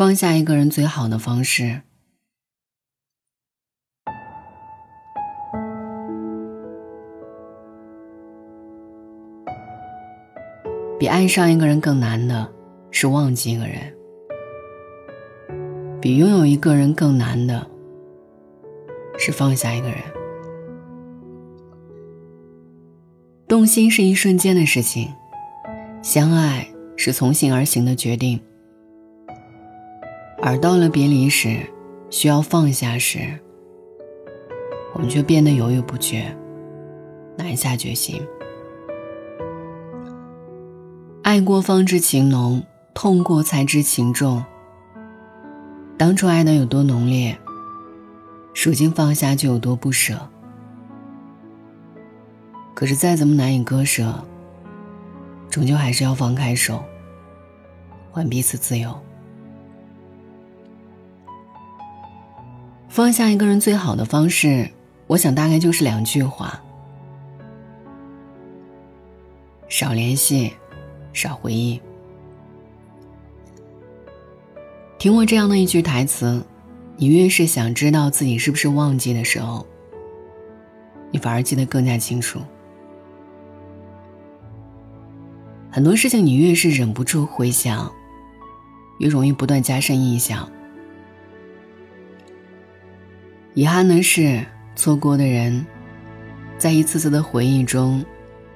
放下一个人最好的方式，比爱上一个人更难的是忘记一个人；比拥有一个人更难的是放下一个人。动心是一瞬间的事情，相爱是从心而行的决定。而到了别离时，需要放下时，我们却变得犹豫不决，难下决心。爱过方知情浓，痛过才知情重。当初爱的有多浓烈，如今放下就有多不舍。可是再怎么难以割舍，终究还是要放开手，还彼此自由。放下一个人最好的方式，我想大概就是两句话：少联系，少回忆。听过这样的一句台词，你越是想知道自己是不是忘记的时候，你反而记得更加清楚。很多事情，你越是忍不住回想，越容易不断加深印象。遗憾的是，错过的人，在一次次的回忆中，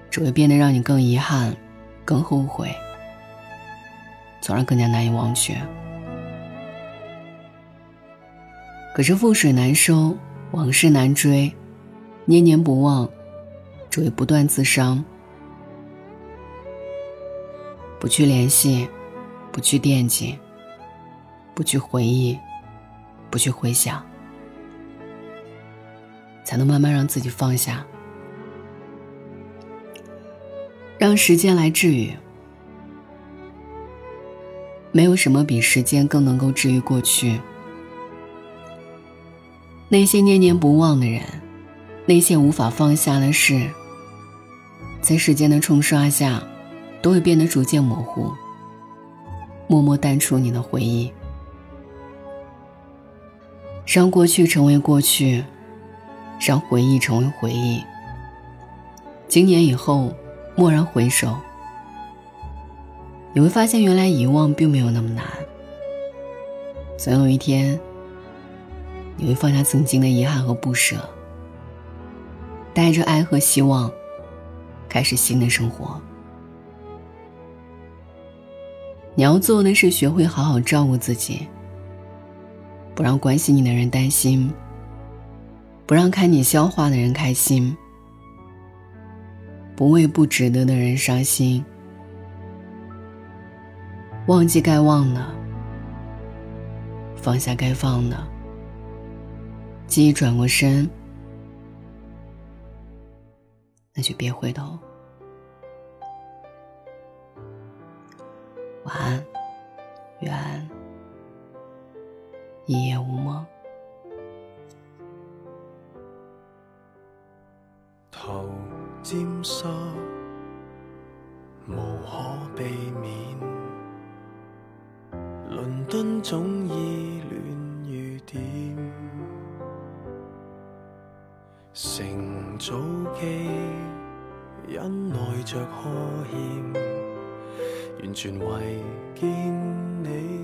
只会变得让你更遗憾、更后悔，从而更加难以忘却。可是覆水难收，往事难追，念念不忘，只会不断自伤。不去联系，不去惦记，不去回忆，不去回想。才能慢慢让自己放下，让时间来治愈。没有什么比时间更能够治愈过去。那些念念不忘的人，那些无法放下的事，在时间的冲刷下，都会变得逐渐模糊，默默淡出你的回忆，让过去成为过去。让回忆成为回忆。经年以后，蓦然回首，你会发现，原来遗忘并没有那么难。总有一天，你会放下曾经的遗憾和不舍，带着爱和希望，开始新的生活。你要做的是学会好好照顾自己，不让关心你的人担心。不让看你笑话的人开心，不为不值得的人伤心，忘记该忘的，放下该放的，记忆转过身，那就别回头。晚安，愿一夜无梦。沾湿，无可避免。伦敦总依恋雨点，乘早机忍耐着呵欠，完全为见你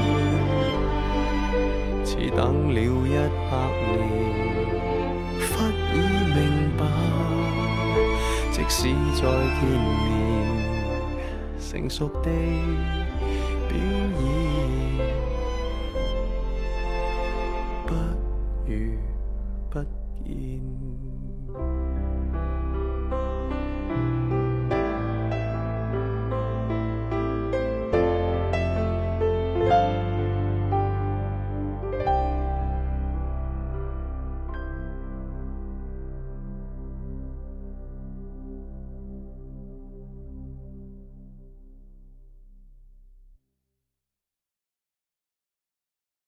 似等了一百年忽已明白即使再见面成熟地表演不如不见。